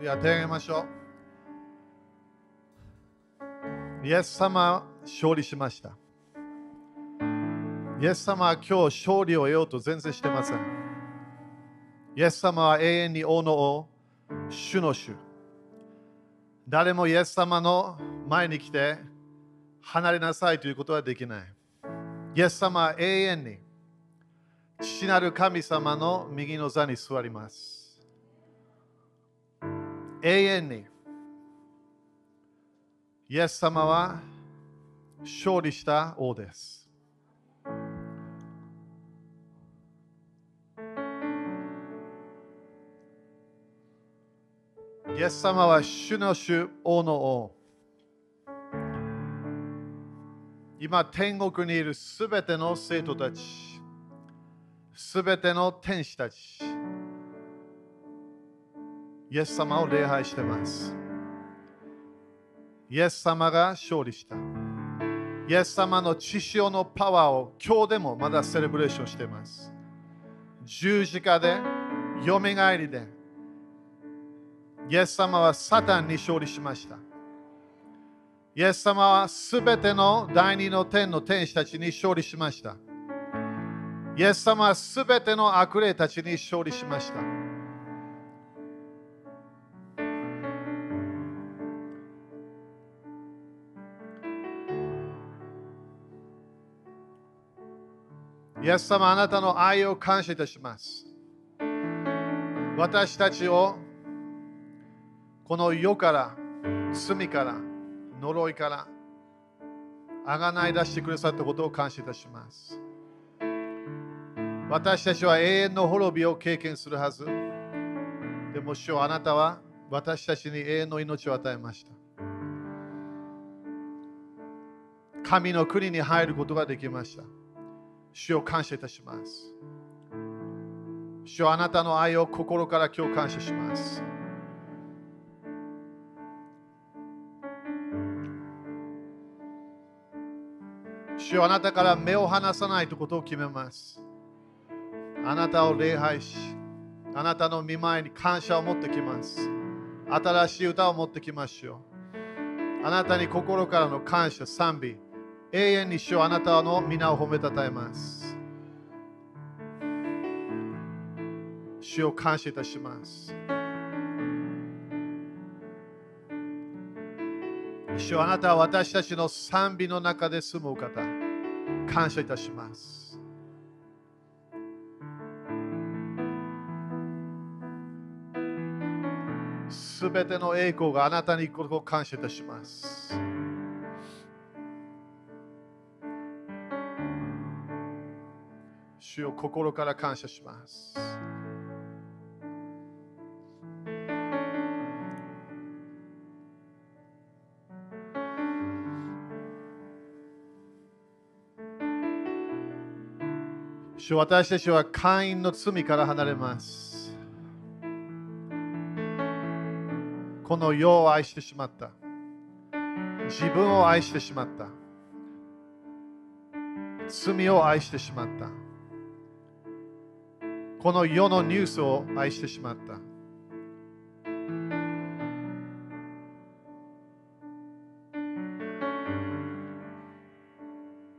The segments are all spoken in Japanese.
では手を挙げましょう。イエス様は勝利しました。イエス様は今日勝利を得ようと全然してません。イエス様は永遠に王の王、主の主。誰もイエス様の前に来て離れなさいということはできない。イエス様は永遠に父なる神様の右の座に座ります。永遠にイエス様は勝利した王です。イエス様は主の主、王の王。今、天国にいるすべての生徒たち、すべての天使たち、イエス様を礼拝してます。イエス様が勝利した。イエス様の血潮のパワーを今日でもまだセレブレーションしています。十字架で、よみがえりで、イエス様はサタンに勝利しました。イエス様はすべての第二の天の天使たちに勝利しました。イエス様はすべての悪霊たちに勝利しました。イエス様、あなたの愛を感謝いたします。私たちをこの世から、罪から、呪いから、あがない出してくださったことを感謝いたします。私たちは永遠の滅びを経験するはず。でも、主よあなたは私たちに永遠の命を与えました。神の国に入ることができました。主を感謝いたします。主よあなたの愛を心から今日感謝します。主よあなたから目を離さないということを決めます。あなたを礼拝し、あなたの見舞いに感謝を持ってきます。新しい歌を持ってきましょう。あなたに心からの感謝、賛美、永遠に主よあなたの皆を褒めたたえます。主を感謝いたします。主よあなたは私たちの賛美の中で住むお方、感謝いたします。すべての栄光があなたにこを感謝いたします。主を心から感謝します。主私たちは会員の罪から離れます。この世を愛してしまった。自分を愛してしまった。罪を愛してしまった。この世のニュースを愛してしまった。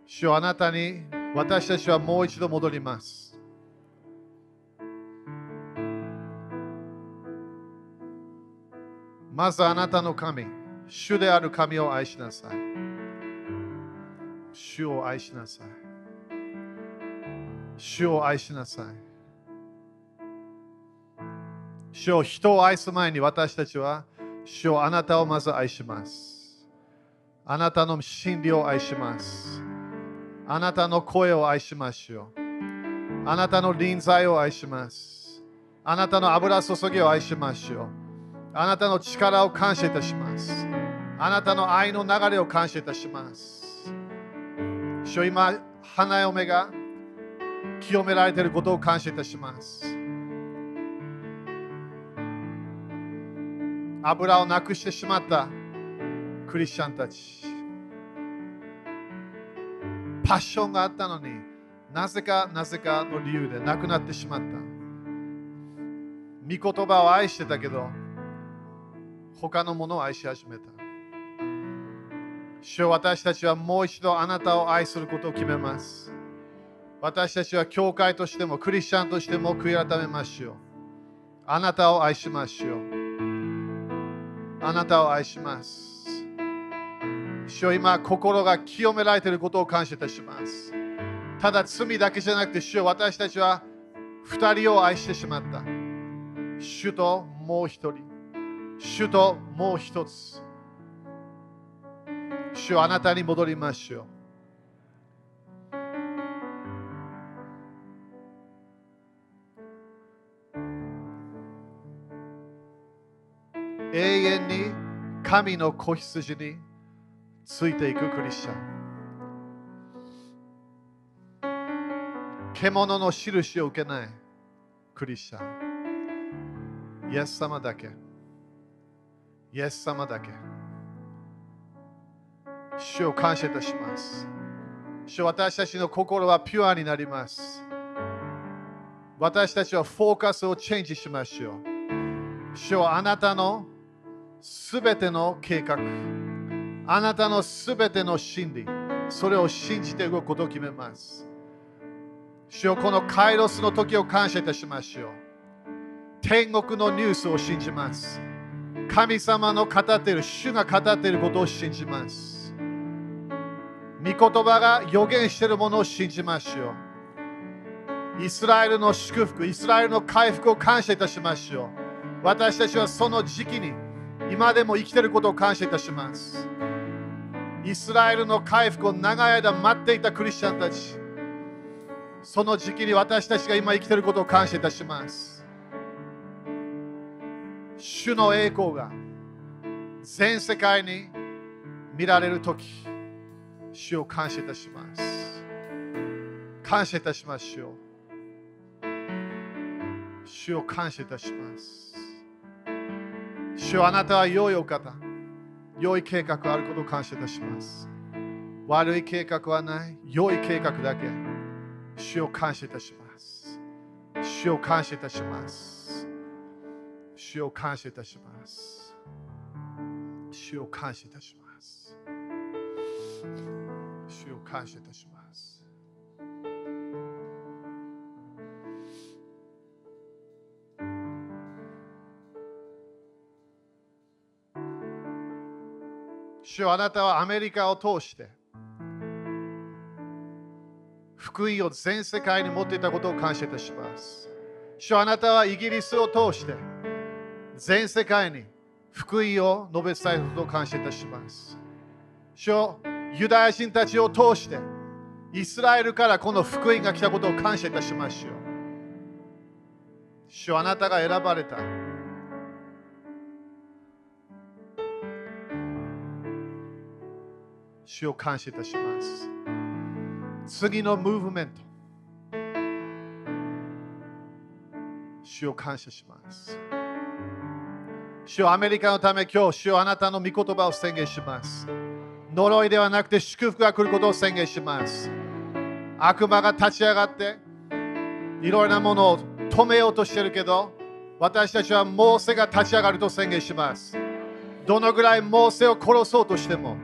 主よあなたに私たちはもう一度戻ります。まずあなたの神、主である神を愛しなさい。主を愛しなさい。主を愛しなさい。主を人を愛す前に私たちは主をあなたをまず愛します。あなたの真理を愛します。あなたの声を愛しましょう。あなたの臨在を愛します。あなたの油注ぎを愛しましょう。あなたの力を感謝いたします。あなたの愛の流れを感謝いたします。主今、花嫁が清められていることを感謝いたします。油をなくしてしまったクリスチャンたち。パッションがあったのになぜかなぜかの理由でなくなってしまった。御言葉を愛してたけど、他のものを愛し始めた。主よ私たちはもう一度あなたを愛することを決めます。私たちは教会としてもクリスチャンとしても悔い改めましょう。あなたを愛しましょう。あなたを愛します。主よ今、心が清められていることを感謝いたします。ただ罪だけじゃなくて、主よ私たちは二人を愛してしまった。主ともう一人。主ともう一つ。主よあなたに戻りましょう。遠に神の子羊についていくクリスチャン。獣の印を受けないクリスチャン。イエス様だけ。イエス様だけ。主を感謝いたします。主私たちの心はピュアになります。私たちはフォーカスをチェンジしましょう。主よあなたのすべての計画、あなたのすべての真理、それを信じて動くことを決めます。主よこのカイロスの時を感謝いたしましょう。天国のニュースを信じます。神様の語っている、主が語っていることを信じます。御言葉が予言しているものを信じましょう。イスラエルの祝福、イスラエルの回復を感謝いたしましょう。私たちはその時期に今でも生きていることを感謝いたします。イスラエルの回復を長い間待っていたクリスチャンたち。その時期に私たちが今生きていることを感謝いたします。主の栄光が全世界に見られるとき、主を感謝いたします。感謝いたしましょう。主を感謝いたします。主あなたは良いお方。良い計画があることを感謝いたします。悪い計画はない。良い計画だけ。主を感謝いたします。主を感謝いたします。主を感謝いたします。主を感謝いたします。主を感謝いたします。主よあなたはアメリカを通して福音を全世界に持っていたことを感謝いたします。主よあなたはイギリスを通して全世界に福音を述べ伝えることを感謝いたします。主よユダヤ人たちを通してイスラエルからこの福音が来たことを感謝いたしましょう。主よあなたが選ばれた。主を感謝いたします。次のムーブメント。主を感謝します。主をアメリカのため今日、主をあなたの御言葉を宣言します。呪いではなくて祝福が来ることを宣言します。悪魔が立ち上がって、いろいろなものを止めようとしてるけど、私たちはモーセが立ち上がると宣言します。どのぐらいモーセを殺そうとしても、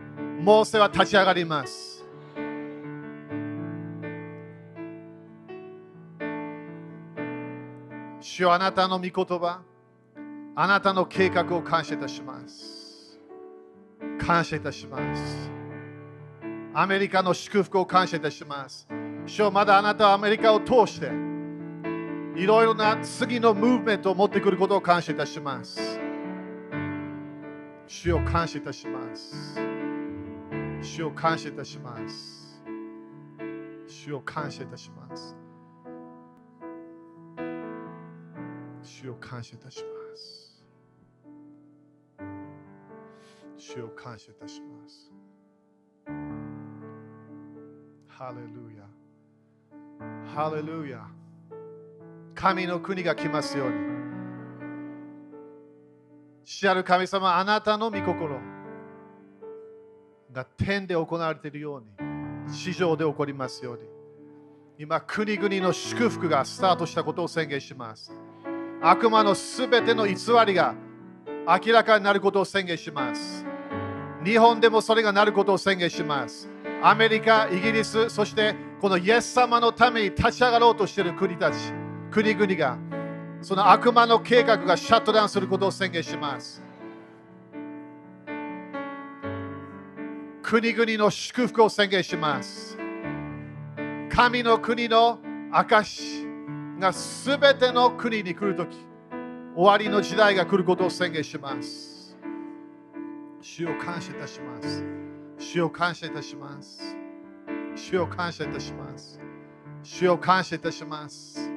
モーセは立ち上がります。主よあなたの御言葉、あなたの計画を感謝いたします。感謝いたします。アメリカの祝福を感謝いたします。主よまだあなたはアメリカを通して、いろいろな次のムーブメントを持ってくることを感謝いたします。主を感謝いたします。主を感謝いたします。主を感謝いたします。主を感謝いたします。主を感謝いたします。ハレルヤ。ハレルヤ。神の国が来ますように。主ある神様、あなたの御心が天で行われているように、地上で起こりますように。今、国々の祝福がスタートしたことを宣言します。悪魔のすべての偽りが明らかになることを宣言します。日本でもそれがなることを宣言します。アメリカ、イギリス、そしてこのイエス様のために立ち上がろうとしている国たち、国々が、その悪魔の計画がシャットダウンすることを宣言します。国々の祝福を宣言します。神の国の証がすべての国に来るとき、終わりの時代が来ることを宣言します。主を感謝いたします。主を感謝いたします。主を感謝いたします。主を感謝いたします。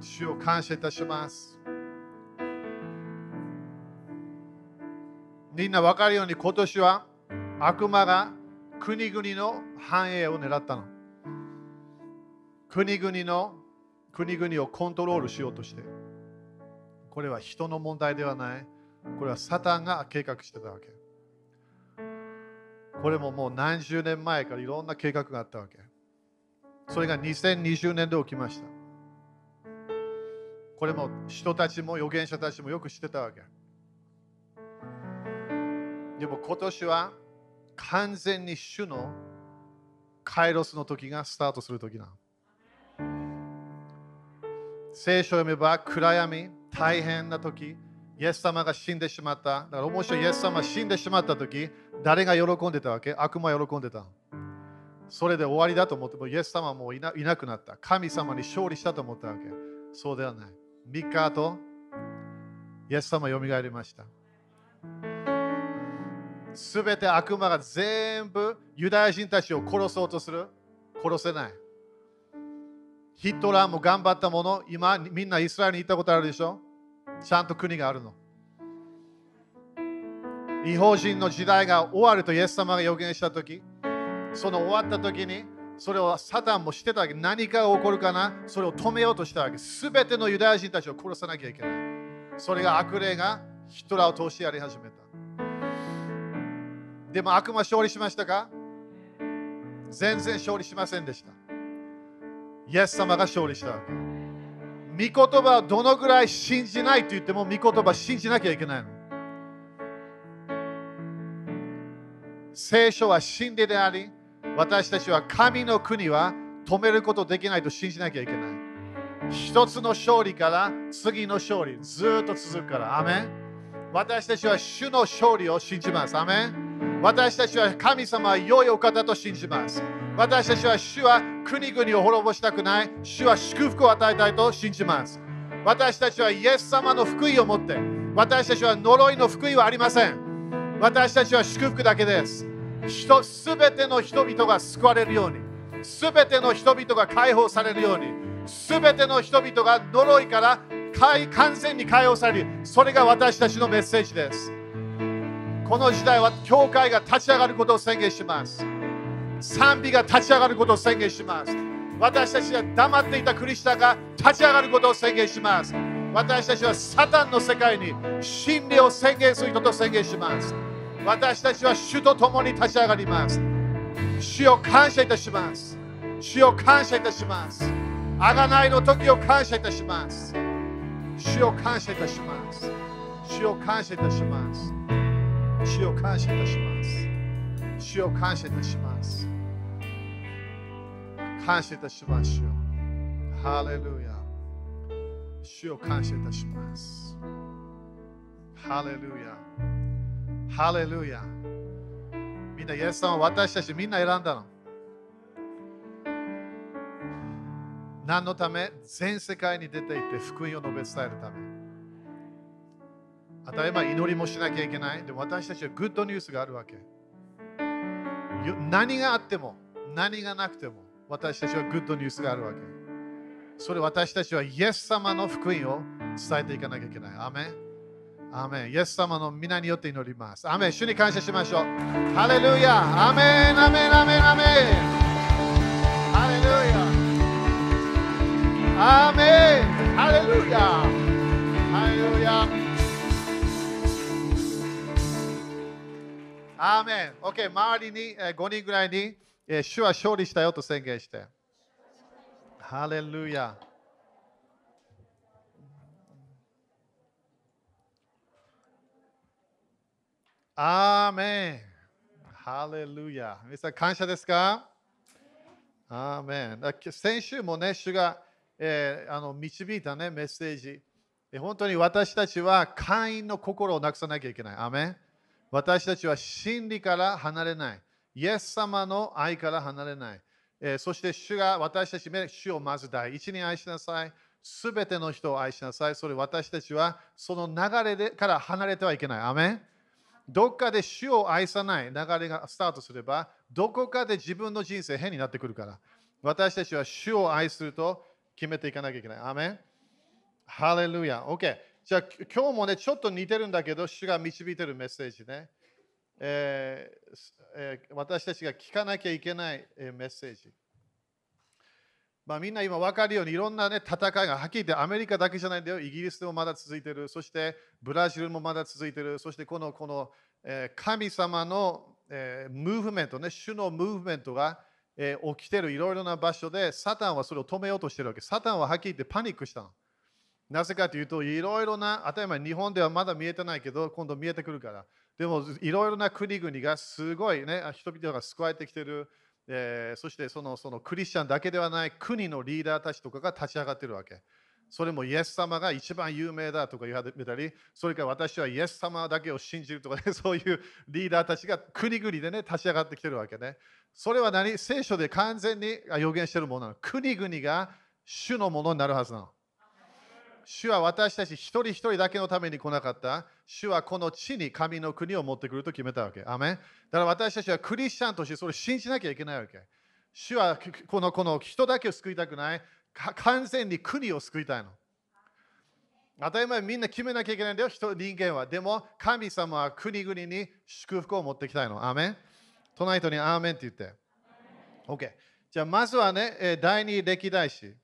主を感謝いたします。みんな分かるように今年は悪魔が国々の繁栄を狙ったの。国々の国々をコントロールしようとして。これは人の問題ではない。これはサタンが計画してたわけ。これももう何十年前からいろんな計画があったわけ。それが2020年で起きました。これも人たちも預言者たちもよく知ってたわけ。でも今年は完全に主のカイロスの時がスタートする時な。聖書を読めば暗闇、大変な時、イエス様が死んでしまった。だから面白い、イエス様が死んでしまった時、誰が喜んでたわけ？悪魔喜んでた。それで終わりだと思っても、イエス様もいないなくなった。神様に勝利したと思ったわけ。そうではない。3日後、イエス様よみがえりました。すべて悪魔が全部ユダヤ人たちを殺そうとする。殺せない。ヒットラーも頑張ったもの、今みんなイスラエルに行ったことあるでしょ？ちゃんと国があるの。違法人の時代が終わるとイエス様が予言したとき、その終わったときに、それをサタンもしてたわけ。何かが起こるかな？それを止めようとしたわけ。すべてのユダヤ人たちを殺さなきゃいけない。それが悪霊がヒトラーを通してやり始めた。でも悪魔勝利しましたか？全然勝利しませんでした。イエス様が勝利した。御言葉をどのぐらい信じないと言っても御言葉信じなきゃいけないの。聖書は真理であり、私たちは神の国は止めることできないと信じなきゃいけない。一つの勝利から次の勝利、ずっと続くから。アメン私たちは主の勝利を信じます。アメ私たちは神様は良いお方と信じます。私たちは主は国々を滅ぼしたくない。主は祝福を与えたいと信じます。私たちはイエス様の福音を持って、私たちは呪いの福音はありません。私たちは祝福だけです。すべての人々が救われるように、すべての人々が解放されるように、すべての人々が呪いから完全に解放される。それが私たちのメッセージです。この時代は教会が立ち上がることを宣言します。賛美が立ち上がることを宣言します。私たちが黙っていたクリスチャンが立ち上がることを宣言します。私たちはサタンの世界に真理を宣言する人と宣言します。私たちは主と共に立ち上がります。主を感謝いたします。主を感謝いたします。あがないの時を感謝いたします。主を感謝いたします。主を感謝いたします。主を感謝いたします。主を感謝いたします。感謝いたします。主よハレルヤ。主を感謝いたします。ハレルヤ。ハレルヤ。みんな、イエス様は私たちみんな選んだの。何のため？全世界に出ていって福音を述べ伝えるため。当たり前祈りもしなきゃいけない。でも私たちはグッドニュースがあるわけ。何があっても、何がなくても、私たちはグッドニュースがあるわけ。それ私たちはイエス様の福音を伝えていかなきゃいけない。アメン。アメン。イエス様の皆によって祈ります。アメン。主に感謝しましょう。ハレルヤ。アメン。アメン。アメン。アメン。ハレルヤ。アメン。ハレルヤ。アーメン。OK、周りに、えー、5人ぐらいに、えー、主は勝利したよと宣言して。ハレルヤ。アーメン。ハレルヤ。皆さん、感謝ですか？アーメン。先週もね、主が、えー、あの導いた、ね、メッセージ。本当に私たちは会員の心をなくさなきゃいけない。アーメン私たちは真理から離れない。イエス様の愛から離れない。えー、そして主が私たちめ主をまず第一に愛しなさい。すべての人を愛しなさい。それ私たちはその流れでから離れてはいけない。アメンどっかで主を愛さない流れがスタートすれば、どこかで自分の人生変になってくるから。私たちは主を愛すると決めていかなきゃいけない。アメンハレルヤ。OK。じゃあ今日もね、ちょっと似てるんだけど、主が導いてるメッセージね。えーえー、私たちが聞かなきゃいけない、えー、メッセージ。まあ、みんな今分かるようにいろんな、ね、戦いがはっきり言ってアメリカだけじゃないんだよ。イギリスでもまだ続いてる。そしてブラジルもまだ続いてる。そしてこのこの、えー、神様の、えー、ムーブメントね、主のムーブメントが、えー、起きてるいろいろな場所でサタンはそれを止めようとしてるわけ。サタンははっきり言ってパニックしたの。なぜかというと、いろいろな、当たり前、日本ではまだ見えてないけど、今度見えてくるから。でも、いろいろな国々がすごいね、人々が救われてきてる。えー、そしてそのそのクリスチャンだけではない国のリーダーたちとかが立ち上がってるわけ。それもイエス様が一番有名だとか言われたり、それから私はイエス様だけを信じるとか、ね、そういうリーダーたちが国々でね、立ち上がってきてるわけね。それは何？聖書で完全に予言してるものなの。国々が主のものになるはずなの。主は私たち一人一人だけのために来なかった。主はこの地に神の国を持ってくると決めたわけ。アメだから私たちはクリスチャンとしてそれを信じなきゃいけないわけ。主はこのこの人だけを救いたくない。完全に国を救いたいの。当たり前みんな決めなきゃいけないんだよ、人人間は。でも神様は国々に祝福を持ってきたいの。アメン隣人にアーメンって言って。OK。じゃあまずはね、第二歴代史。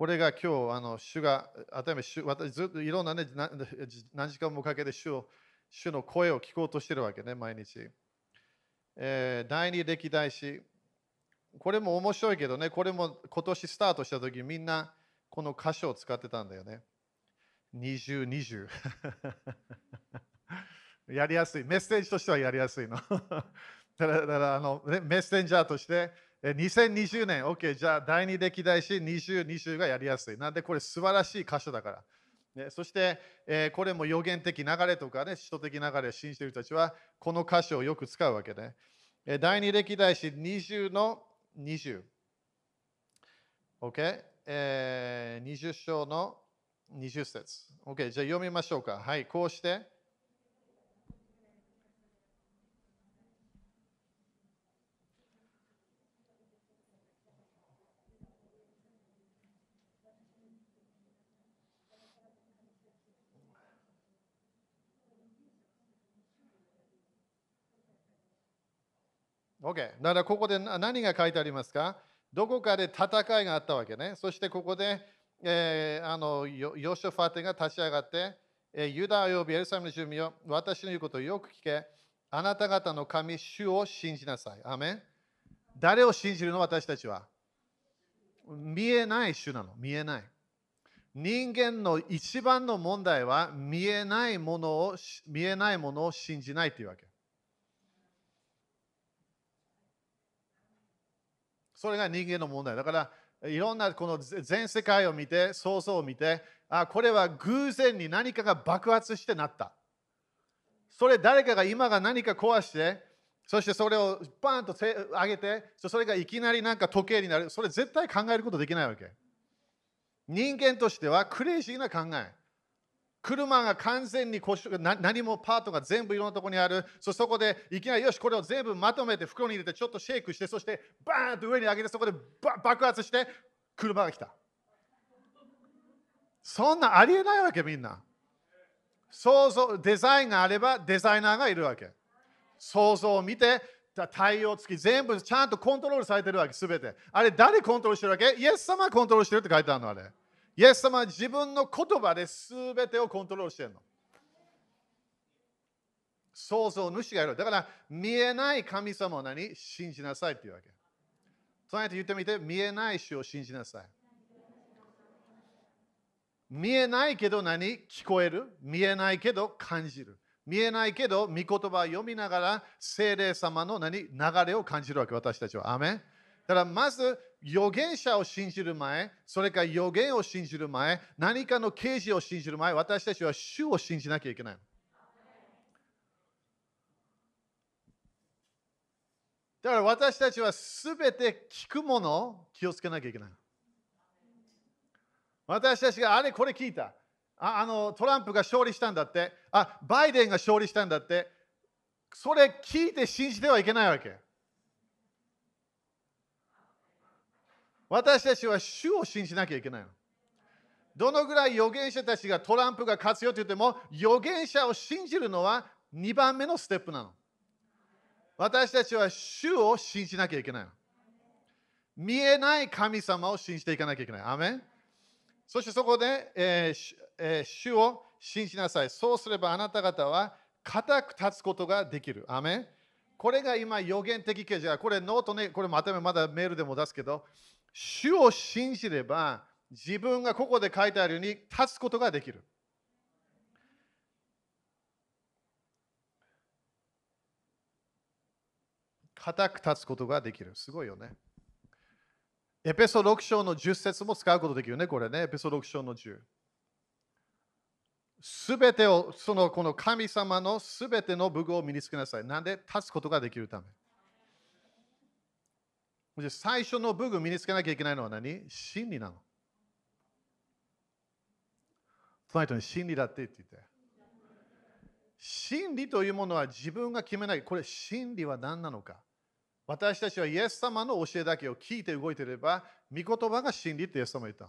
これが今日、あの主が、あたり前、私ずっといろんなね、何時間もかけて主を主の声を聞こうとしてるわけね、毎日。えー、第二歴代史。これも面白いけどね、これも今年スタートしたとき、みんなこの箇所を使ってたんだよね。20、20。やりやすい。メッセージとしてはやりやすいの。だからだからあの、ね、メッセンジャーとして、2020年、OK、じゃあ第二歴代史20、20がやりやすい。なんでこれ素晴らしい箇所だから。ね、そして、えー、これも予言的流れとかね、首都的流れを信じている人たちは、この箇所をよく使うわけね。えー、第二歴代史20の20。OK、えー、20章の20節。OK、じゃあ読みましょうか。はい、こうして。OK。だからここで何が書いてありますか？どこかで戦いがあったわけね。そしてここで、えー、あのヨシュファテが立ち上がって、えー、ユダおよびエルサレムの住民よ、私の言うことをよく聞け。あなた方の神、主を信じなさい。アメン誰を信じるの？私たちは見えない主なの。見えない。人間の一番の問題は見えないものを見えないものを信じないというわけ。それが人間の問題。だから、いろんなこの全世界を見て、想像を見て、あ、これは偶然に何かが爆発してなった。それ誰かが今が何か壊して、そしてそれをパンと上げて、それがいきなりなんか時計になる。それ絶対考えることできないわけ。人間としてはクレイジーな考え。車が完全に故障何もパートが全部いろんなところにある。そそこでいきなりよしこれを全部まとめて袋に入れてちょっとシェイクしてそしてバーンと上に上げてそこで爆発して車が来た。そんなありえないわけみんな。想像デザインがあればデザイナーがいるわけ。想像を見て対応付き全部ちゃんとコントロールされてるわけすべて。あれ誰コントロールしてるわけ？イエス様がコントロールしてるって書いてあるのあれ。イエス様は自分の言葉で全てをコントロールしてるの。創造主がいる。だから見えない神様を何？信じなさいっていうわけ。そうやって言ってみて、見えない主を信じなさい。見えないけど何？聞こえる見えないけど感じる。見えないけど、御言葉を読みながら、精霊様の何？流れを感じるわけ、私たちは。アメだからまず預言者を信じる前、それから預言を信じる前、何かの啓示を信じる前、私たちは主を信じなきゃいけない。だから私たちはすべて聞くものを気をつけなきゃいけない。私たちがあれこれ聞いた。ああのトランプが勝利したんだって。あ、バイデンが勝利したんだって。それ聞いて信じてはいけないわけ。私たちは主を信じなきゃいけないの。どのぐらい預言者たちがトランプが勝つよと言っても、預言者を信じるのは2番目のステップなの。私たちは主を信じなきゃいけない。見えない神様を信じていかなきゃいけない。アメンそしてそこで、えーえー、主を信じなさい。そうすればあなた方は固く立つことができる。アメンこれが今預言的啓示。これノートね、これまたまだメールでも出すけど、主を信じれば自分がここで書いてあるように立つことができる。固く立つことができる。すごいよね。エペソ6章の10節も使うことできるね、これね。エペソ6章の10。すべてを、そのこの神様のすべての武具を身につけなさい。なんで立つことができるため。最初の武具身につけなきゃいけないのは何？真理なの。その人に真理だって言っていて。真理というものは自分が決めない。これ真理は何なのか私たちはイエス様の教えだけを聞いて動いていれば、御言葉が真理ってイエス様言った。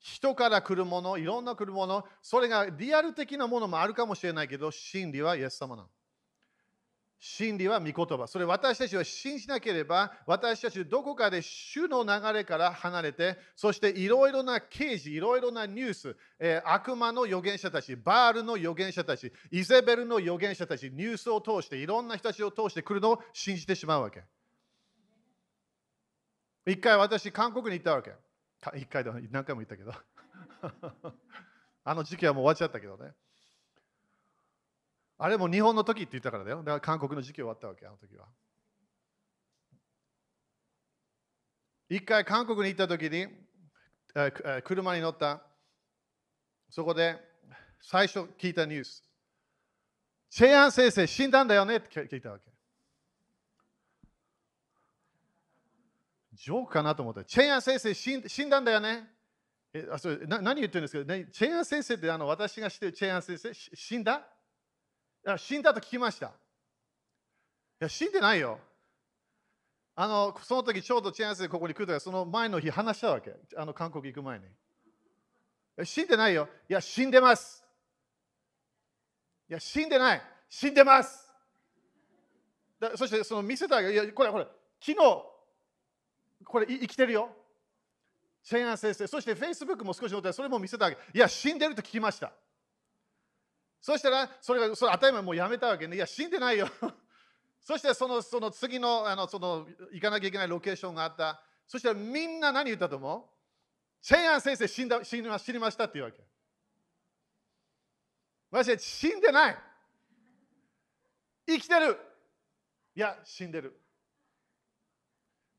人から来るもの、いろんな来るもの、それがリアル的なものもあるかもしれないけど、真理はイエス様なの。真理は御言葉。それ私たちは信じなければ、私たちどこかで主の流れから離れて、そしていろいろな刑事、いろいろなニュース、えー、悪魔の預言者たち、バールの預言者たち、イゼベルの預言者たち、ニュースを通して、いろんな人たちを通してくるのを信じてしまうわけ。一回私、韓国に行ったわけ。一回で何回も言ったけど。あの時期はもう終わっちゃったけどね。あれも日本の時って言ったからだよ。だから韓国の時期終わったわけ、あの時は。一回韓国に行った時に、え車に乗った。そこで最初聞いたニュース。チェアン先生死んだんだよね？って聞いたわけ。ジョークかなと思った。チェアン先生死んだんだよね？えあそれな何言ってるんですか、ね、チェアン先生ってあの私が知ってるチェアン先生？死んだ？死んだと聞きました。いや、死んでないよ。あの、その時ちょうどチェアンスでここに来るから、その前の日話したわけ。あの、韓国行く前に。死んでないよ。いや、死んでます。いや、死んでない。死んでます。だそして、その見せたわけ。いや、これ、これ、昨日、これ生きてるよ。チェアン先生。そして、フェイスブックも少し載ってそれも見せたわけ。いや、死んでると聞きました。そしたら、それがそれ当たり前もうやめたわけね。いや、死んでないよ。そしてそのその次のあのその行かなきゃいけないロケーションがあった。そしたらみんな何言ったと思う？チェイアン先生死んだ死にま死にましたって言うわけ。私は死んでない。生きてる。いや、死んでる。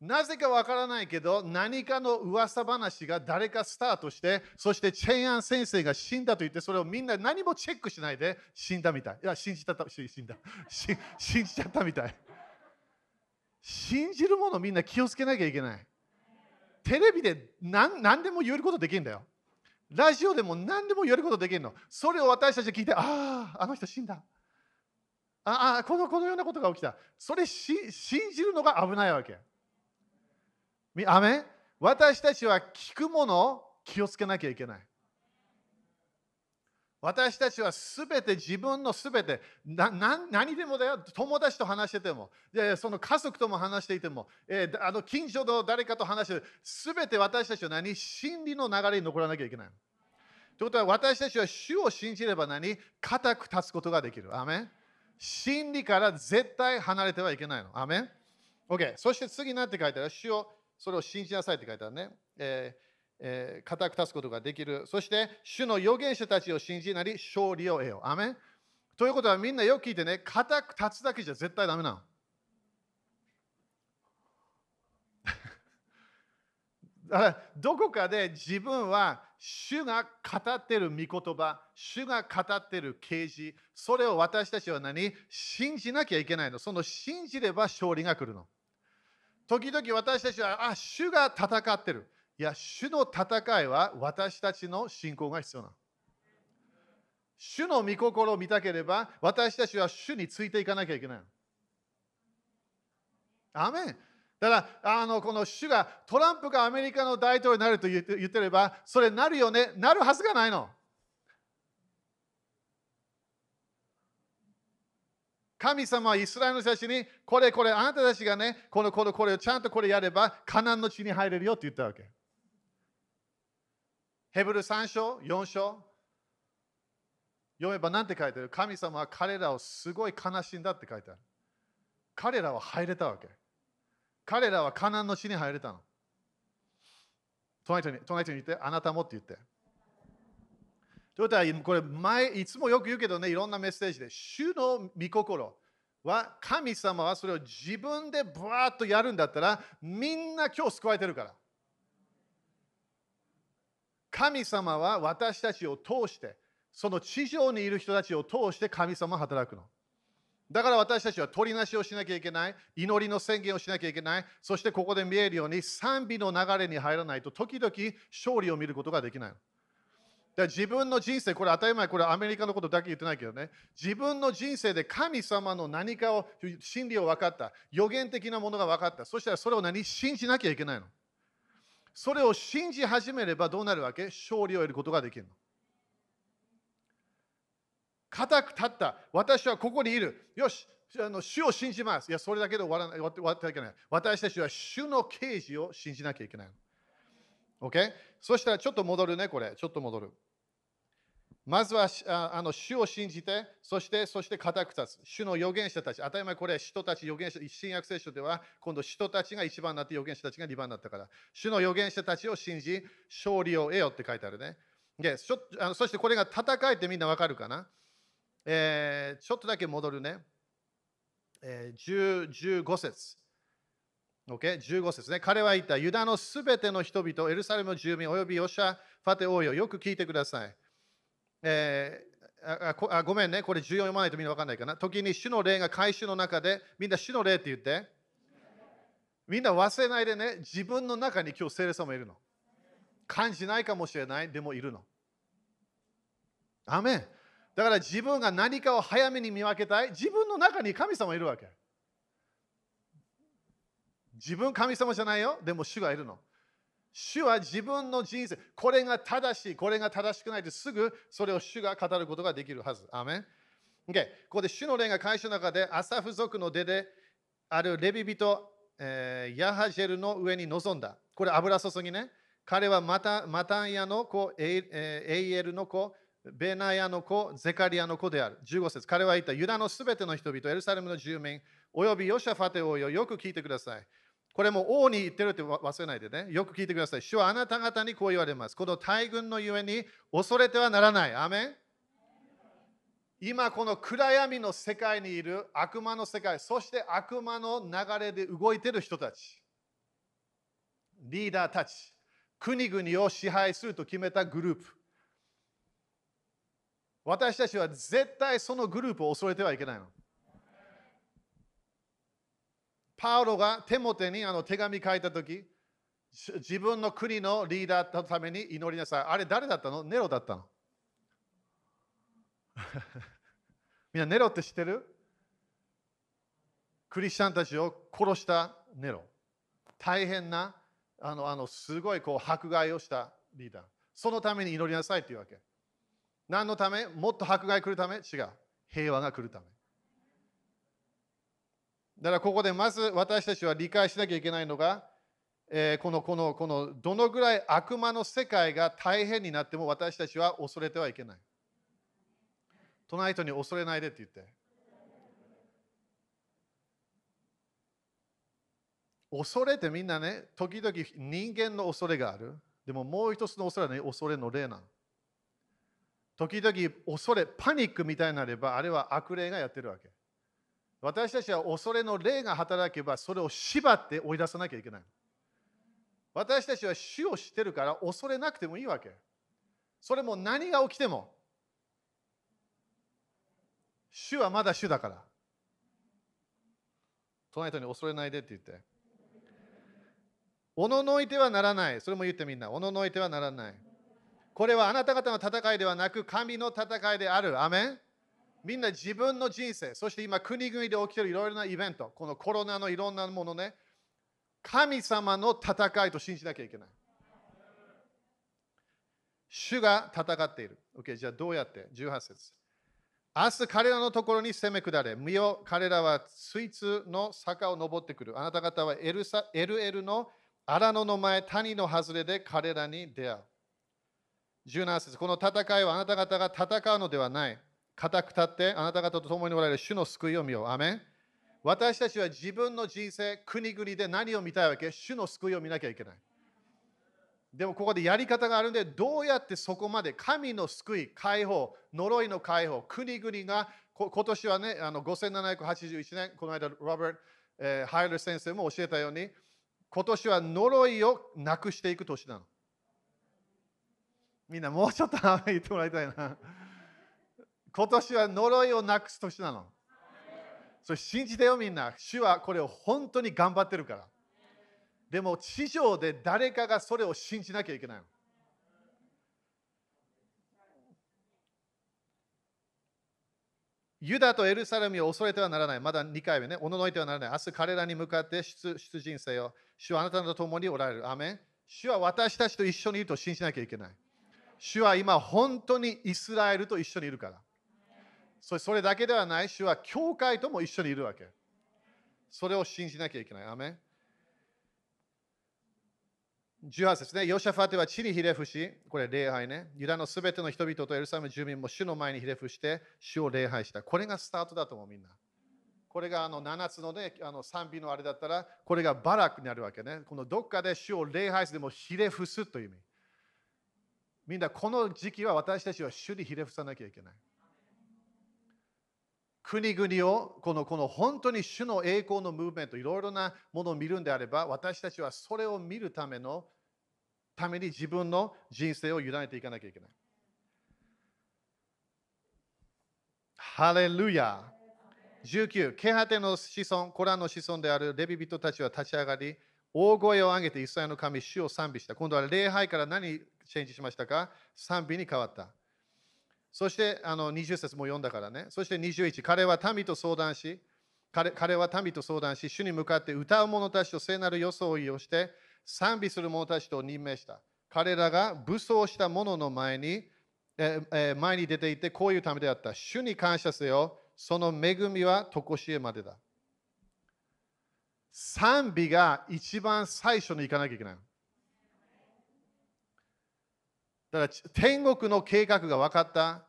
なぜかわからないけど、何かの噂話が誰かスタートして、そしてチェンアン先生が死んだと言って、それをみんな何もチェックしないで死んだみたい。いや、信じた死んだ信じちゃったみたい。信じるものみんな気をつけなきゃいけない。テレビで何何でも言えることできるんだよ。ラジオでも何でも言えることできるの。それを私たち聞いて、ああ、あの人死んだ。ああ、このこのようなことが起きた。それ信じるのが危ないわけ。アメ私たちは聞くものを気をつけなきゃいけない。私たちはすべて自分のすべてな何でもだよ友達と話しててもでその家族とも話していても、えー、あの近所の誰かと話してすべて私たちは何？真理の流れに残らなきゃいけない。ということは私たちは主を信じれば何？固く立つことができる。アメ真理から絶対離れてはいけないの。アメ ?OK。そして次何て書いてある？主をそれを信じなさいって書いてあるね。えーえー、固く立つことができる。そして、主の預言者たちを信じなり、勝利を得よう。アメということはみんなよく聞いてね、固く立つだけじゃ絶対ダメなの。だからどこかで自分は主が語ってる御言葉、主が語ってる啓示、それを私たちは何？信じなきゃいけないの。その信じれば勝利が来るの。時々私たちは、あ、主が戦ってる。いや、主の戦いは私たちの信仰が必要な。主の御心を見たければ、私たちは主についていかなきゃいけないの。アメンだからあのこの主がトランプがアメリカの大統領になると言って言ってればそれなるよねなるはずがないの神様はイスラエルの人たちにこれこれあなたたちがねこのこのこれをちゃんとこれやればカナンの地に入れるよって言ったわけ。ヘブル3章4章。読めば何て書いてある？神様は彼らをすごい悲しんだって書いてある。彼らは入れたわけ。彼らはカナンの地に入れたの。隣人に隣人に言って、あなたもって言って。ということは、これ前、いつもよく言うけどね、いろんなメッセージで、主の御心は、神様はそれを自分でブワーッとやるんだったら、みんな今日救われてるから。神様は私たちを通して、その地上にいる人たちを通して神様は働くの。だから私たちは取りなしをしなきゃいけない、祈りの宣言をしなきゃいけない、そしてここで見えるように賛美の流れに入らないと時々勝利を見ることができない。だ自分の人生、これ当たり前、これアメリカのことだけ言ってないけどね、自分の人生で神様の何かを、真理を分かった、予言的なものが分かった、そしたらそれを何？信じなきゃいけないの。それを信じ始めればどうなるわけ？勝利を得ることができるの。固く立った。私はここにいる。よし、あの主を信じます。いや、それだけで終わらない終わってはいけない。私たちは主の啓示を信じなきゃいけない。OK? そしたらちょっと戻るね、これ。ちょっと戻る。まずはあの主を信じて、そして、そして固く立つ。主の預言者たち。当たり前これ、人たち、預言者、新約聖書では、今度人たちが一番になって、預言者たちが二番になったから。主の預言者たちを信じ、勝利を得よって書いてあるね。でそあのそしてこれが戦いってみんなわかるかな？えー、ちょっとだけ戻るね。えー、15節。OK、15節ね。彼は言った、ユダのすべての人々、エルサレムの住民、およびヨシャ、ファテ王よ、よく聞いてください。えー、あごめんね、これ重要読まないとみんな分かんないかな。時に主の霊が回収の中で、みんな主の霊って言って、みんな忘れないでね、自分の中に今日聖霊様いるの。感じないかもしれない、でもいるの。アメン。だから自分が何かを早めに見分けたい。自分の中に神様いるわけ。自分神様じゃないよ。でも主がいるの。主は自分の人生、これが正しい、これが正しくないってすぐそれを主が語ることができるはず。アメン。Okay、ここで主の霊が会社の中でアサフ族の出であるレビ人、えー、ヤハジェルの上に臨んだ。これ油注ぎね。彼はマタマタンヤの子、エイエルの子、ベナヤの子、ゼカリアの子である。15節彼は言った、ユダのすべての人々、エルサレムの住民、およびヨシャファテ王よ、よく聞いてください。これも王に言ってるって忘れないでね。よく聞いてください。主はあなた方にこう言われます。この大軍のゆえに恐れてはならない。アメン今この暗闇の世界にいる悪魔の世界、そして悪魔の流れで動いてる人たち、リーダーたち、国々を支配すると決めたグループ、私たちは絶対そのグループを恐れてはいけないの。パウロがテモテにあの手紙書いたとき、自分の国のリーダーのために祈りなさい。あれ誰だったの？ネロだったの？みんなネロって知ってる？クリスチャンたちを殺したネロ。大変な、あの、あのすごいこう迫害をしたリーダー。そのために祈りなさいっていうわけ。何のため？もっと迫害来るため？違う。平和が来るため。だからここでまず私たちは理解しなきゃいけないのが、えー、このこのこのどのぐらい悪魔の世界が大変になっても私たちは恐れてはいけない。隣人に恐れないでって言って。恐れてみんなね、時々人間の恐れがある。でももう一つの恐れはね、恐れの霊なの。時々恐れ、パニックみたいになれば、あれは悪霊がやってるわけ。私たちは恐れの霊が働けば、それを縛って追い出さなきゃいけない。私たちは死を知ってるから恐れなくてもいいわけ。それも何が起きても。主はまだ主だから。隣人に恐れないでって言って。おののいてはならない。それも言ってみんな。おののいてはならない。これはあなた方の戦いではなく、神の戦いである。アメンみんな自分の人生、そして今国々で起きているいろいろなイベント、このコロナのいろんなものね、神様の戦いと信じなきゃいけない。主が戦っている。OK、じゃあどうやって ?18 節。明日彼らのところに攻め下れ。見よ、彼らは水通の坂を登ってくる。あなた方はエルサエルエルの荒野の前、谷の外れで彼らに出会う。17節この戦いはあなた方が戦うのではない。固く立ってあなた方と共におられる主の救いを見よう。アメン私たちは自分の人生、国々で何を見たいわけ？主の救いを見なきゃいけない。でもここでやり方があるんで、どうやってそこまで神の救い、解放、呪いの解放、国々が今年はね、あの5781年、この間、ロバート、えー、ハイル先生も教えたように、今年は呪いをなくしていく年なの。みんなもうちょっと言ってもらいたいな。今年は呪いをなくす年なの。それ信じてよみんな。主はこれを本当に頑張ってるから。でも地上で誰かがそれを信じなきゃいけないの。ユダとエルサレムを恐れてはならない。まだ2回目ね。おののいてはならない。明日彼らに向かって出出陣せよ。主はあなたと共におられる。アメン主は私たちと一緒にいると信じなきゃいけない。主は今本当にイスラエルと一緒にいるから。それだけではない。主は教会とも一緒にいるわけ。それを信じなきゃいけない。アメン18節ね、ヨシャファテは地にひれ伏し、これ礼拝ね、ユダのすべての人々とエルサレム住民も主の前にひれ伏して、主を礼拝した。これがスタートだと思う、みんな。これがあの7つの,、ね、あの賛美のあれだったら、これがバラクになるわけね。このどっかで主を礼拝すでもひれ伏すという意味。みんな、この時期は私たちは主にひれ伏さなきゃいけない。国々をこのこの本当に主の栄光のムーブメントいろいろなものを見るんであれば私たちはそれを見るためのために自分の人生を委ねていかなきゃいけない。ハレルヤ19、ケハテの子孫、コランの子孫であるレビ人たちは立ち上がり、大声を上げてイスラエルの神、主を賛美した。今度は礼拝から何チェンジしましたか？賛美に変わった。そしてあの20節も読んだからね。そして21、彼は民と相談し、彼彼は民と相談し、主に向かって歌う者たちと聖なる装いをして、賛美する者たちと任命した。彼らが武装した者の前に、ええ前に出ていて、こういうためであった。主に感謝せよ。その恵みは常しえまでだ。賛美が一番最初に行かなきゃいけない。だから天国の計画が分かった。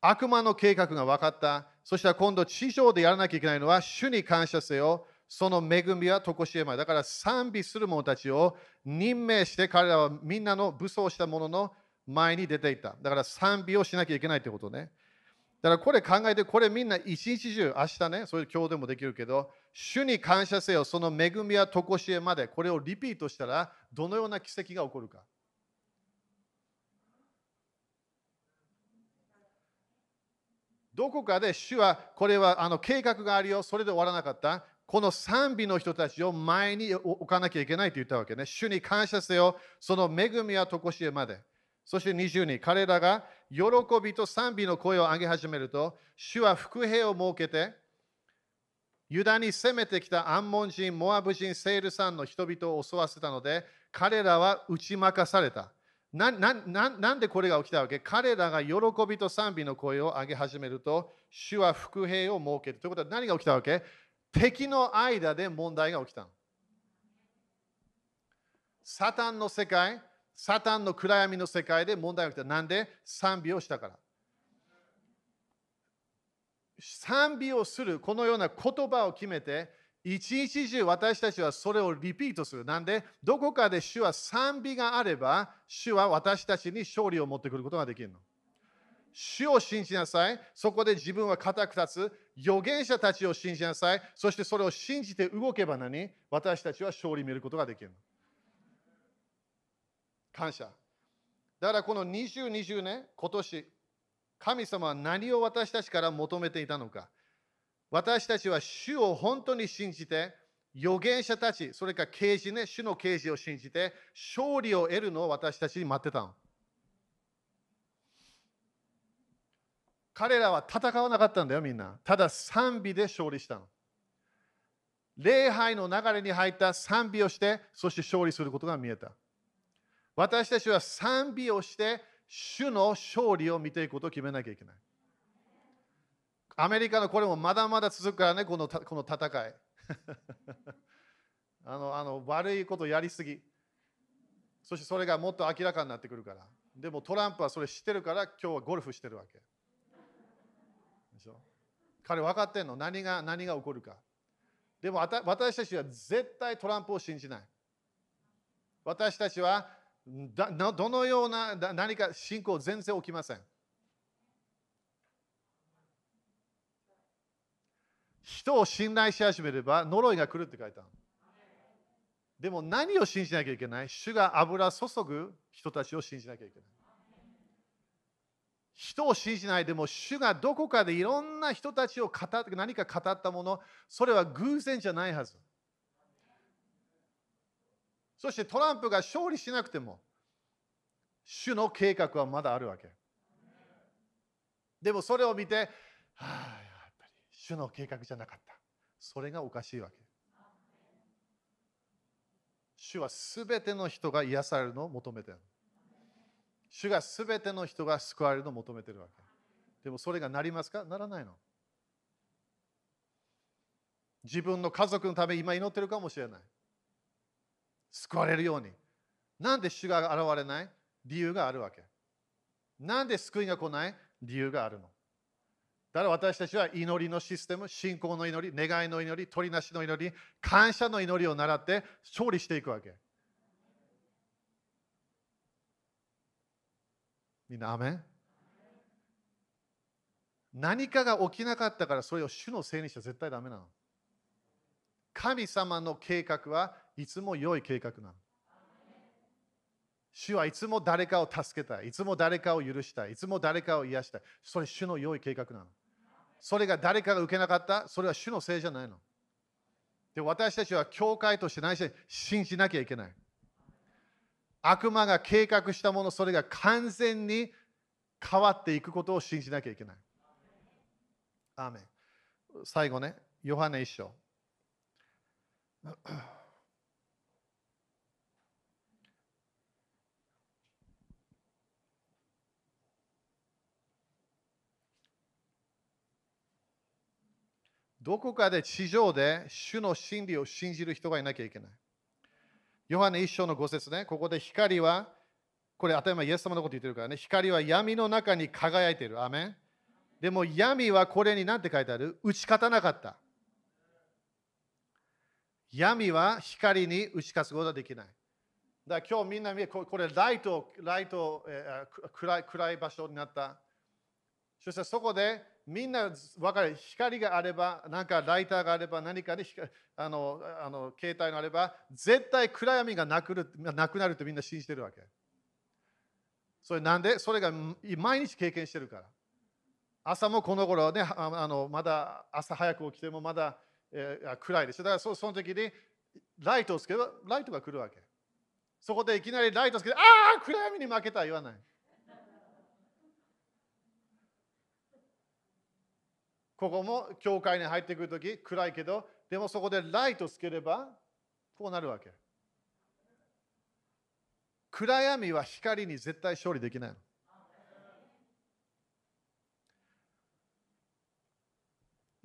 悪魔の計画が分かった。そしたら今度地上でやらなきゃいけないのは主に感謝せよ。その恵みは常しえまで。だから賛美する者たちを任命して彼らはみんなの武装した者の前に出ていった。だから賛美をしなきゃいけないってことね。だからこれ考えて、これみんな一日中、明日ね、そういう今日でもできるけど、主に感謝せよ、その恵みは常しえまで、これをリピートしたら、どのような奇跡が起こるか。どこかで主はこれはあの計画があるよ、それで終わらなかった。この賛美の人たちを前に置かなきゃいけないと言ったわけね。主に感謝せよ、その恵みは常しえまで。そして22、彼らが喜びと賛美の声を上げ始めると、主は伏兵を設けて、ユダに攻めてきたアンモン人、モアブ人、セールさんの人々を襲わせたので、彼らは打ち負かされた。ななななんでこれが起きたわけ？彼らが喜びと賛美の声を上げ始めると、主は伏兵を設ける。ということは何が起きたわけ？敵の間で問題が起きた。サタンの世界、サタンの暗闇の世界で問題が起きた。なんで？賛美をしたから。賛美をする、このような言葉を決めて、一日中私たちはそれをリピートする。なんで、どこかで主は賛美があれば、主は私たちに勝利を持ってくることができるの。主を信じなさい。そこで自分は固く立つ。預言者たちを信じなさい。そしてそれを信じて動けば何私たちは勝利を見ることができる。感謝。だからこの2020年、今年、神様は何を私たちから求めていたのか。私たちは主を本当に信じて、預言者たち、それから刑事ね、主の刑事を信じて、勝利を得るのを私たちに待ってたの。彼らは戦わなかったんだよ、みんな。ただ賛美で勝利したの。礼拝の流れに入った賛美をして、そして勝利することが見えた。私たちは賛美をして、主の勝利を見ていくことを決めなきゃいけない。アメリカのこれもまだまだ続くからね、このこの戦い。あのあの悪いことやりすぎ。そしてそれがもっと明らかになってくるから。でもトランプはそれ知ってるから今日はゴルフしてるわけ。でしょ？彼分かってんの？何が何が起こるか。でも私たちは絶対トランプを信じない。私たちはどのような何か信仰全然起きません。人を信頼し始めれば呪いが来るって書いてある。でも何を信じなきゃいけない？主が油注ぐ人たちを信じなきゃいけない。人を信じないでも主がどこかでいろんな人たちを語って何か語ったものそれは偶然じゃないはずそしてトランプが勝利しなくても主の計画はまだあるわけでもそれを見て、はあ、主の計画じゃなかったそれがおかしいわけ主はすべての人が癒されるのを求めてる主がすべての人が救われるのを求めてるわけ。でもそれがなりますか？ならないの。自分の家族のため今祈ってるかもしれない。救われるように。なんで主が現れない？理由があるわけ。なんで救いが来ない？理由があるの。だから私たちは祈りのシステム、信仰の祈り、願いの祈り、取りなしの祈り、感謝の祈りを習って勝利していくわけ。みんな、アメン？何かが起きなかったからそれを主のせいにしちゃ絶対ダメなの。神様の計画はいつも良い計画なの。主はいつも誰かを助けたい。いつも誰かを許したい。いつも誰かを癒したい。それ主の良い計画なの。それが誰かが受けなかった、それは主のせいじゃないの。で私たちは教会として何し信じなきゃいけない。悪魔が計画したもの、それが完全に変わっていくことを信じなきゃいけない。アーメン最後ね、ヨハネ一章。どこかで地上で主の真理を信じる人がいなきゃいけない。ヨハネ一章の5節ね、ここで光は、これ当たり前イエス様のこと言ってるからね、光は闇の中に輝いている。アメでも闇はこれに何て書いてある？打ち勝たなかった。闇は光に打ち勝つことができない。だから今日みんな見えこれライト、ライト、えー、暗い暗い場所になった。そしてそこでみんな分かる光があれば、なんかライターがあれば、何かであのあの携帯があれば、絶対暗闇がなくるなくなるとみんな信じてるわけ。それなんで？それが毎日経験してるから。朝もこの頃ね、あのまだ朝早く起きてもまだ、えー、暗いでしょ。だからそその時にライトをつけばライトが来るわけ。そこでいきなりライトをつけて、ああ、暗闇に負けた言わない。ここも教会に入ってくるとき暗いけど、でもそこでライトつければこうなるわけ。暗闇は光に絶対勝利できないの。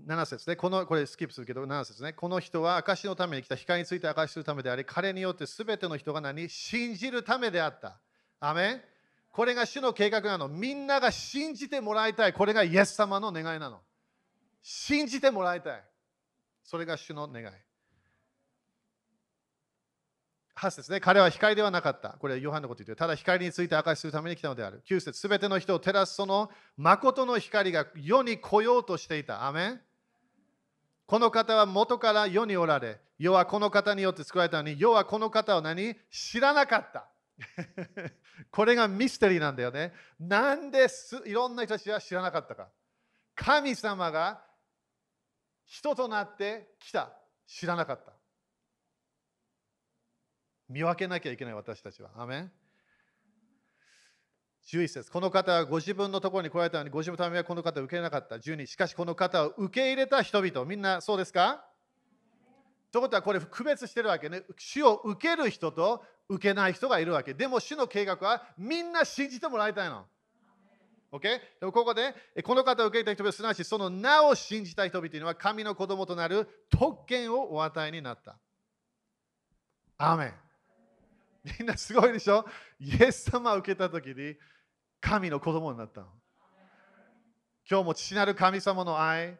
7節ね、このこれスキップするけど、7節ね、この人は証のために来た光について証しするためであり、彼によってすべての人が何信じるためであった。アメこれが主の計画なの。みんなが信じてもらいたい。これがイエス様の願いなの。信じてもらいたい。それが主の願い。8節ね、彼は光ではなかった。これはヨハンのこと言ってる。ただ光について明かしするために来たのである。9節すべての人を照らすその誠の光が世に来ようとしていた。アメンこの方は元から世におられ、世はこの方によって作られたのに、世はこの方を何？知らなかった。これがミステリーなんだよね。なんですいろんな人たちは知らなかったか。神様が人となって来た。知らなかった。見分けなきゃいけない私たちは。アメン11節この方はご自分のところに来られたのに、ご自分のためにはこの方を受け入れなかった。12しかしこの方を受け入れた人々、みんなそうですか？ということはこれ区別してるわけね。主を受ける人と受けない人がいるわけ。でも主の計画はみんな信じてもらいたいの。OK? でもここで、この方を受けた人々、すなわちその名を信じた人々というのは神の子供となる特権をお与えになった。アーメン。みんなすごいでしょ？イエス様を受けたときに神の子供になった。今日も父なる神様の愛、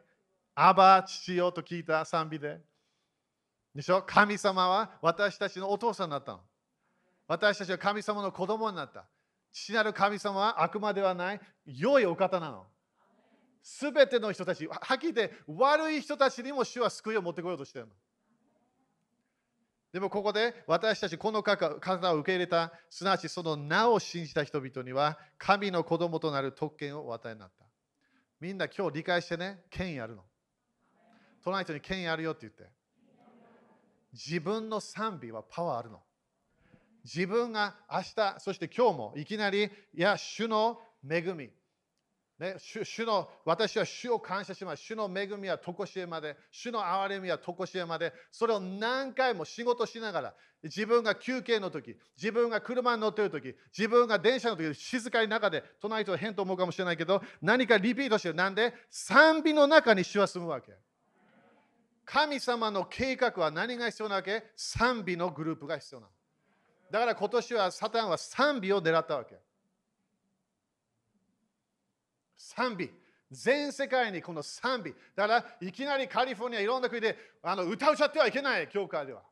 アバ父よと聞いた賛美で。でしょ？神様は私たちのお父さんになった。私たちは神様の子供になった。父なる神様は悪魔ではない、良いお方なの。すべての人たち、はっきり言って悪い人たちにも主は救いを持ってこようとしてるの。でもここで私たちこの方を受け入れた、すなわちその名を信じた人々には神の子供となる特権をお与えになった。みんな今日理解してね、権威あるの。隣人に権威あるよって言って。自分の賛美はパワーあるの。自分が明日、そして今日もいきなり、いや、主の恵み。ね、主主の私は主を感謝します。主の恵みはとこしえまで、主の憐れみはとこしえまで、それを何回も仕事しながら、自分が休憩の時、自分が車に乗っている時、自分が電車の時、静かに中で、隣と変と思うかもしれないけど、何かリピートしてる。なんで？賛美の中に主は住むわけ。神様の計画は何が必要なわけ？賛美のグループが必要なの。だから今年はサタンは賛美を狙ったわけ。賛美。全世界にこの賛美。だからいきなりカリフォルニアいろんな国であの歌うちゃってはいけない、教会では。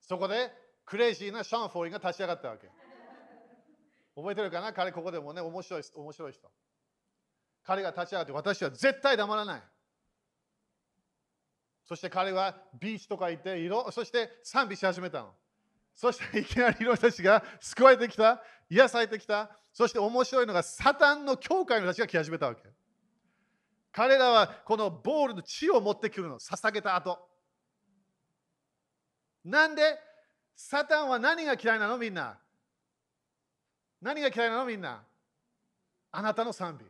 そこでクレイジーなシャン・フォーリーが立ち上がったわけ。覚えてるかな？彼ここでもね、面白い面白い人。彼が立ち上がって私は絶対黙らない。そして彼はビーチとか行っていろ、そして賛美し始めたの。そしていきなりいろんな人たちが救われてきた、癒されてきた。そして面白いのがサタンの教会の人たちが来始めたわけ。彼らはこのボールの血を持ってくるの、捧げた後。なんで？サタンは何が嫌いなの？みんな。何が嫌いなの？みんな。あなたの賛美。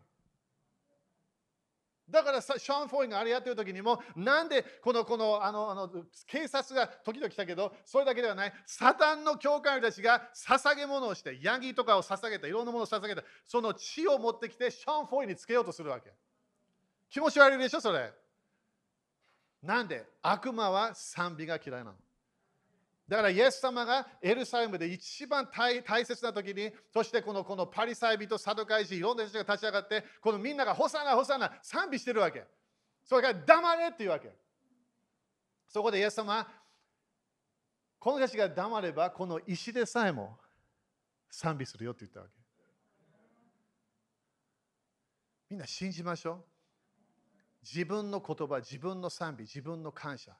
だからさショーン・フォインがあれやってる時にも、なんでこのこのあのあの警察が時々来たけど、それだけではない、サタンの教会たちが捧げ物をして、ヤギとかを捧げた、いろんなものを捧げた、その血を持ってきて、ショーン・フォーイにつけようとするわけ。気持ち悪いでしょ、それ。なんで悪魔は賛美が嫌いなの。だから、イエス様がエルサレムで一番大切な時に、そしてこのこのパリサイ人、サドカイ人、いろんな人が立ち上がって、このみんながホサナ、ホサナ、賛美してるわけ。それから黙れっていうわけ。そこでイエス様、この人たちが黙れば、この石でさえも賛美するよって言ったわけ。みんな信じましょう。自分の言葉、自分の賛美、自分の感謝。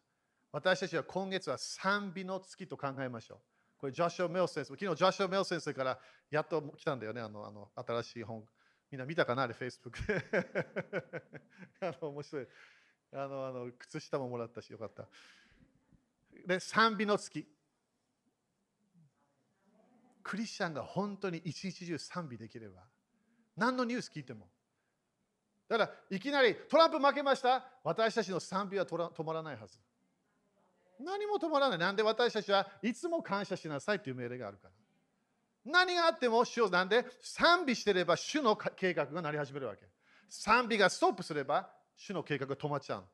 私たちは今月は賛美の月と考えましょう。これ、ジョシュ・メル先生、昨日、ジョシュ・メル先生からやっと来たんだよね、あのあの新しい本。みんな見たかな？あれ、Facebook あの面白いあのあの。靴下ももらったし、よかった。で、賛美の月。クリスチャンが本当に一日中賛美できれば、何のニュース聞いても。だから、いきなりトランプ負けました？私たちの賛美は止まらないはず。何も止まらない。なんで私たちはいつも感謝しなさいという命令があるから。何があっても主をなんで賛美してれば主の計画がなり始めるわけ。賛美がストップすれば主の計画が止まっちゃう。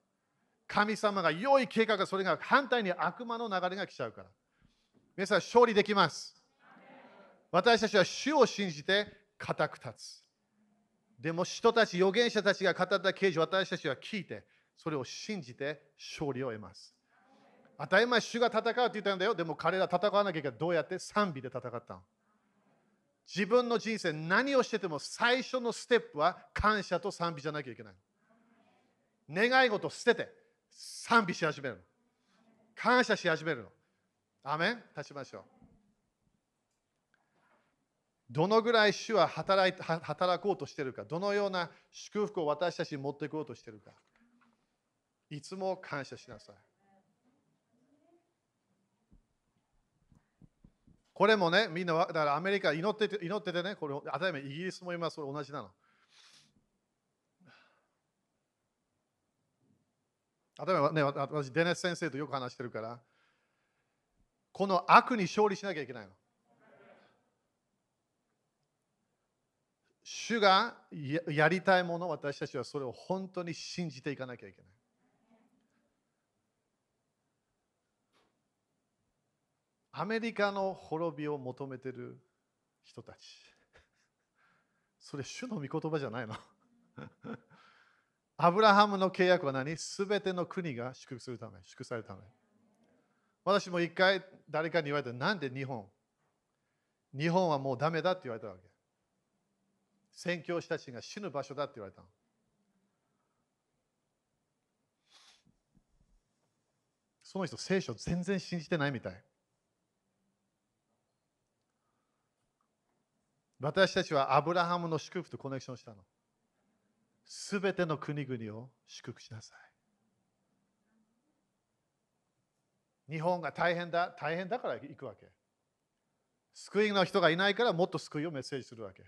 神様が良い計画がそれが反対に悪魔の流れが来ちゃうから。皆さん勝利できます。私たちは主を信じて固く立つ。でも人たち、預言者たちが語った刑事、私たちは聞いて、それを信じて勝利を得ます。当たり前、主が戦うって言ったんだよ。でも彼ら戦わなきゃいけない。どうやって？賛美で戦ったの自分の人生何をしてても最初のステップは感謝と賛美じゃなきゃいけない。願い事捨てて賛美し始めるの。感謝し始めるの。アメン？立ちましょう。どのぐらい主は働い働こうとしてるか、どのような祝福を私たちに持っていこうとしてるか、いつも感謝しなさい。これもね、みんな、だからアメリカ祈ってて祈っててね、これ、当たり前、イギリスも今、それ同じなの。例えばね、私、デネス先生とよく話してるから、この悪に勝利しなきゃいけないの。主がやりたいもの、私たちはそれを本当に信じていかなきゃいけない。アメリカの滅びを求めてる人たち。それ、主の御言葉じゃないの。アブラハムの契約は何？すべての国が祝福するため、祝福されるため。私も一回誰かに言われたなんで日本？日本はもうダメだって言われたわけ。宣教師たちが死ぬ場所だって言われたの。その人、聖書全然信じてないみたい。私たちはアブラハムの祝福とコネクションしたの。すべての国々を祝福しなさい。日本が大変だ、大変だから行くわけ。救いの人がいないからもっと救いをメッセージするわけ。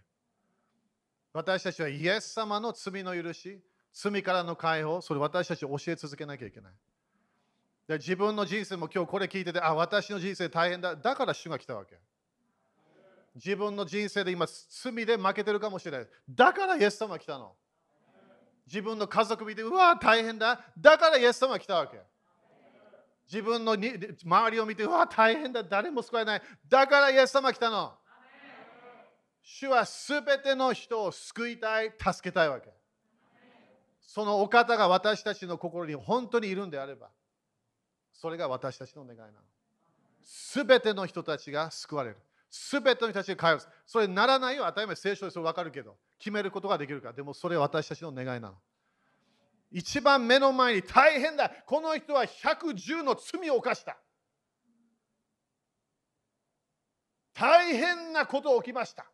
私たちはイエス様の罪の許し、罪からの解放、それ私たち教え続けなきゃいけない。で自分の人生も今日これ聞いてて、あ、私の人生大変だ。だから主が来たわけ。自分の人生で今罪で負けてるかもしれない。だからイエス様来たの。自分の家族見て、うわ、大変だ。だからイエス様来たわけ。自分のに周りを見て、うわ、大変だ。誰も救えない。だからイエス様来たの。主はすべての人を救いたい、助けたいわけ。そのお方が私たちの心に本当にいるんであれば、それが私たちの願いなの。すべての人たちが救われる。すべての人たちが通う。それならないよ。当たり前、聖書でそれ分かるけど、決めることができるから。でもそれは私たちの願いなの。一番目の前に大変だ。この人は110の罪を犯した。大変なこと起きました。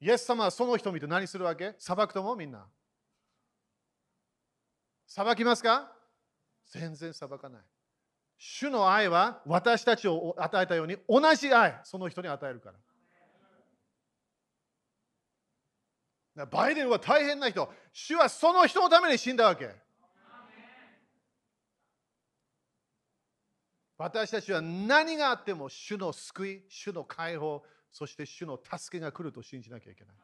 イエス様はその人を見て何するわけ？裁くともみんな。裁きますか？全然裁かない。主の愛は私たちを与えたように同じ愛、その人に与えるから。バイデンは大変な人。主はその人のために死んだわけ。私たちは何があっても主の救い、主の解放、そして主の助けが来ると信じなきゃいけない。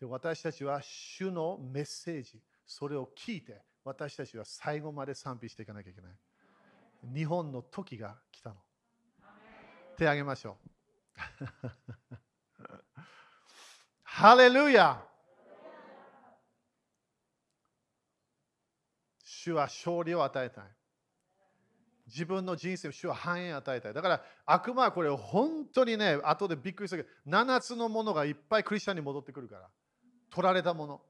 で私たちは主のメッセージ、それを聞いて、私たちは最後まで賛美していかなきゃいけない。日本の時が来たの。手あげましょう。ハレルヤ主は勝利を与えたい。自分の人生を主は繁栄を与えたい。だから悪魔はこれ本当にね、後でびっくりするけど、7つのものがいっぱいクリスチャンに戻ってくるから。取られたもの。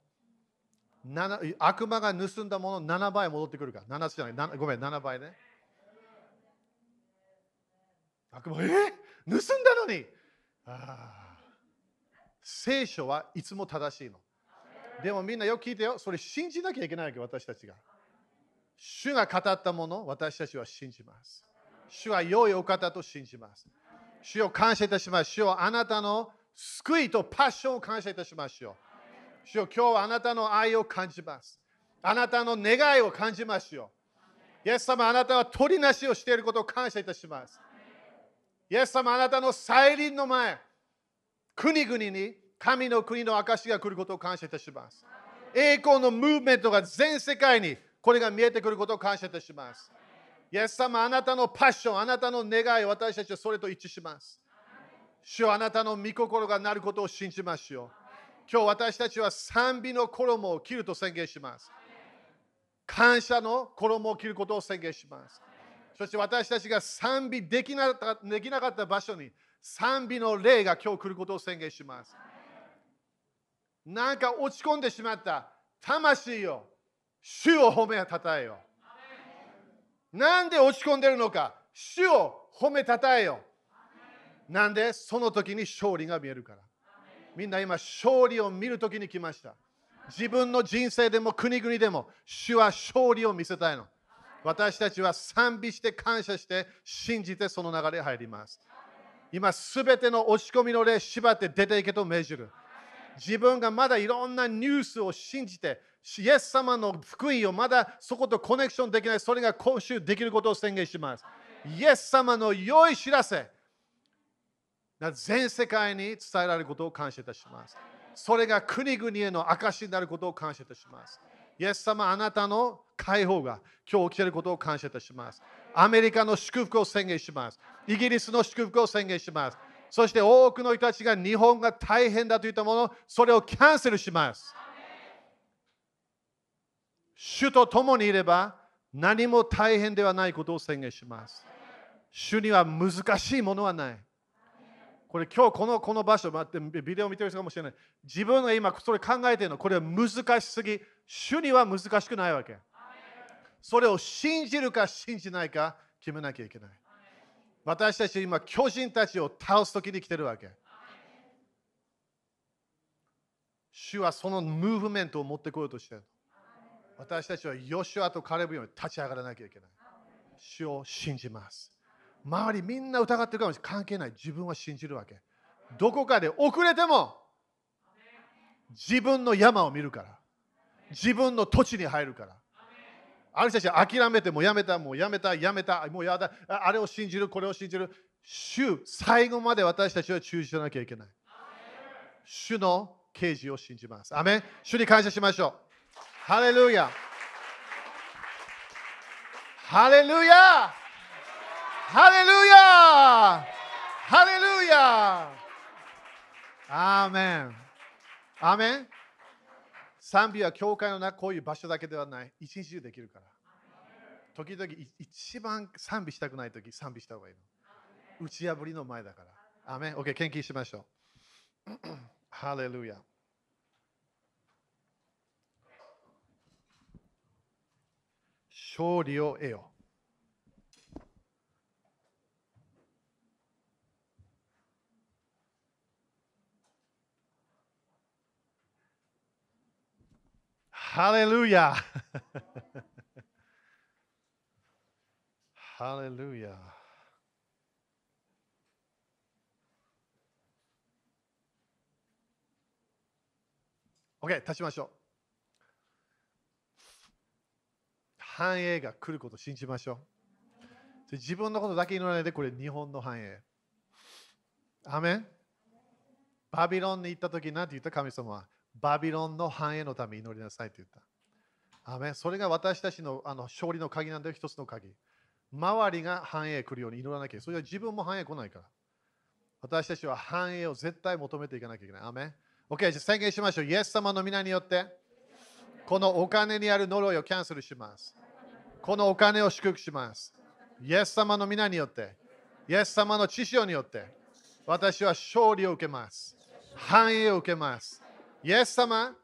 悪魔が盗んだもの7倍戻ってくるから。7つじゃない、ごめん、7倍ね。悪魔、え盗んだのにあ聖書はいつも正しいの。でもみんなよく聞いてよ。それ信じなきゃいけないわけ、私たちが。主が語ったもの、私たちは信じます。主は良いお方と信じます。主を感謝いたします。主をあなたの救いとパッションを感謝いたしますよ。主よ今日はあなたの愛を感じます。あなたの願いを感じますよ。イエス様、あなたは取りなしをしていることを感謝いたします。イエス様、あなたの再臨の前、国々に神の国の証が来ることを感謝いたします。栄光のムーブメントが全世界にこれが見えてくることを感謝いたします。イエス様、あなたのパッション、あなたの願い、私たちはそれと一致します。主はあなたの御心がなることを信じましょう。今日私たちは賛美の衣を着ると宣言します。感謝の衣を着ることを宣言します。そして私たちが賛美できなかできなかった場所に賛美の霊が今日来ることを宣言します。なんか落ち込んでしまった魂よ、主を褒めたたえよ。なんで落ち込んでるのか、主を褒めたたえよ。なんで？その時に勝利が見えるから。みんな今勝利を見る時に来ました。自分の人生でも国々でも主は勝利を見せたいの。私たちは賛美して感謝して信じてその流れ入ります。今すべての落ち込みの霊縛って出ていけと命じる。自分がまだいろんなニュースを信じて、イエス様の福音をまだそことコネクションできない、それが今週できることを宣言します。イエス様の良い知らせ、全世界に伝えられることを感謝いたします。それが国々への証になることを感謝いたします。イエス様、あなたの解放が今日起きていることを感謝いたします。アメリカの祝福を宣言します。イギリスの祝福を宣言します。そして多くの人たちが日本が大変だといったもの、それをキャンセルします。主と共にいれば何も大変ではないことを宣言します。主には難しいものはない。これ今日このこの場所、待ってビデオ見てる人かもしれない。自分が今それ考えてるの、これは難しすぎ。主には難しくないわけ。それを信じるか信じないか決めなきゃいけない。私たち今、巨人たちを倒すときに来てるわけ。主はそのムーブメントを持ってこようとしてる。私たちはヨシュアとカレブように立ち上がらなきゃいけない。主を信じます。周りみんな疑ってるかもしれない。関係ない。自分は信じるわけ。どこかで遅れても自分の山を見るから。自分の土地に入るから。ある人たち諦めてもうやめた、もうやめた、やめた、もうやだ、あれを信じる、これを信じる。主、最後まで私たちは忠実じゃなきゃいけない。主の啓示を信じます。アメン主に感謝しましょう。ハレルヤハレルヤハレルヤハレルヤアーメンアーメン賛美は教会の中こういう場所だけではない。一日中できるから。時々一番賛美したくない時賛美した方がいいの。打ち破りの前だから。アーメン ?OK、研究しましょう。ハレルヤ勝利を得よう。ハレルヤハレルヤオッケー、立ちましょう。繁栄が来ることを信じましょう。自分のことだけ祈らないで、これ日本の繁栄。アメンバビロンに行った時なんて言った？神様はバビロンの繁栄のため祈りなさいって言った。アメそれが私たちのあの勝利の鍵なんだよ、一つの鍵。周りが繁栄来るように祈らなきゃ。それは自分も繁栄来ないから。私たちは繁栄を絶対求めていかなきゃいけない。アメン ?OK、じゃあ宣言しましょう。イエス様の皆によって、このお金にある呪いをキャンセルします。このお金を祝福します。イエス様の皆によって、イエス様の知識によって、私は勝利を受けます。繁栄を受けます。イエス様、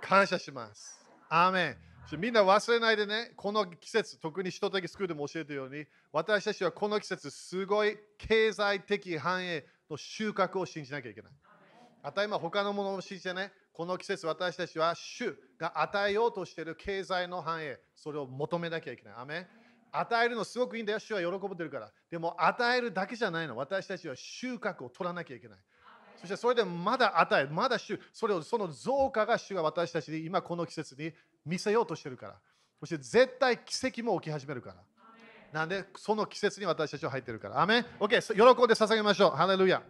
感謝します。アーメン。みんな忘れないでね、この季節、特に人的スクールでも教えてるように、私たちはこの季節、すごい経済的繁栄の収穫を信じなきゃいけない。当たり前、他のものを信じてね、この季節、私たちは主が与えようとしている経済の繁栄、それを求めなきゃいけない。アメン与えるのすごくいいんだよ、主は喜ぶてるから。でも与えるだけじゃないの。私たちは収穫を取らなきゃいけない。そしてそれでまだ与える、まだ主、それをその増加が主が私たちに今この季節に見せようとしてるから。そして絶対奇跡も起き始めるから。なんで、その季節に私たちは入ってるから。アメン ?OK、喜んで捧げましょう。ハレルヤ。